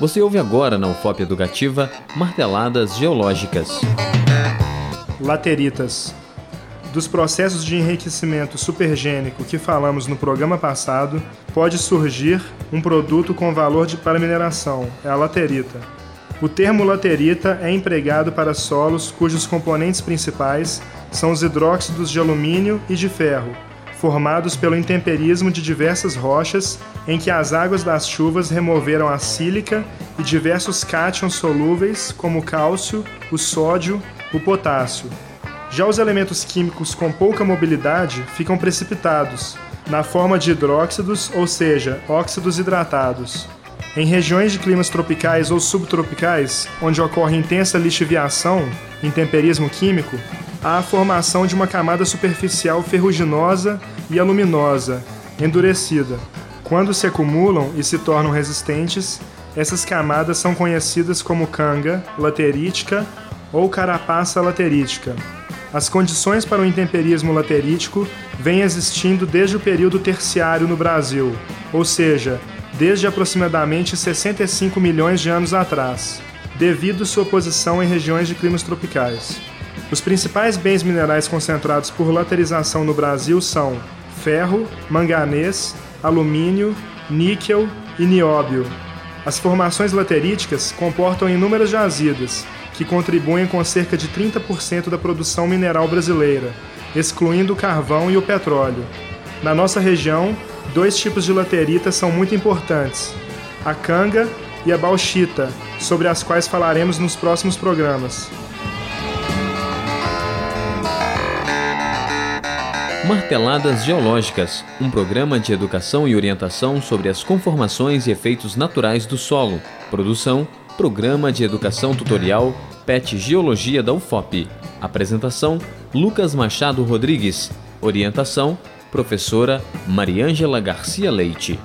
Você ouve agora na UFOP Educativa Marteladas Geológicas. Lateritas. Dos processos de enriquecimento supergênico que falamos no programa passado, pode surgir um produto com valor de, para mineração, é a laterita. O termo laterita é empregado para solos cujos componentes principais são os hidróxidos de alumínio e de ferro, formados pelo intemperismo de diversas rochas em que as águas das chuvas removeram a sílica e diversos cátions solúveis, como o cálcio, o sódio, o potássio, já os elementos químicos com pouca mobilidade ficam precipitados, na forma de hidróxidos, ou seja, óxidos hidratados. Em regiões de climas tropicais ou subtropicais, onde ocorre intensa lixiviação, intemperismo químico, há a formação de uma camada superficial ferruginosa e aluminosa, endurecida. Quando se acumulam e se tornam resistentes, essas camadas são conhecidas como canga laterítica ou carapaça laterítica. As condições para o intemperismo laterítico vêm existindo desde o período terciário no Brasil, ou seja, desde aproximadamente 65 milhões de anos atrás, devido sua posição em regiões de climas tropicais. Os principais bens minerais concentrados por laterização no Brasil são ferro, manganês, alumínio, níquel e nióbio. As formações lateríticas comportam inúmeras jazidas, que contribuem com cerca de 30% da produção mineral brasileira, excluindo o carvão e o petróleo. Na nossa região, dois tipos de laterita são muito importantes: a canga e a bauxita, sobre as quais falaremos nos próximos programas. Marteladas Geológicas, um programa de educação e orientação sobre as conformações e efeitos naturais do solo. Produção Programa de Educação Tutorial PET Geologia da UFOP. Apresentação: Lucas Machado Rodrigues. Orientação: Professora Mariângela Garcia Leite.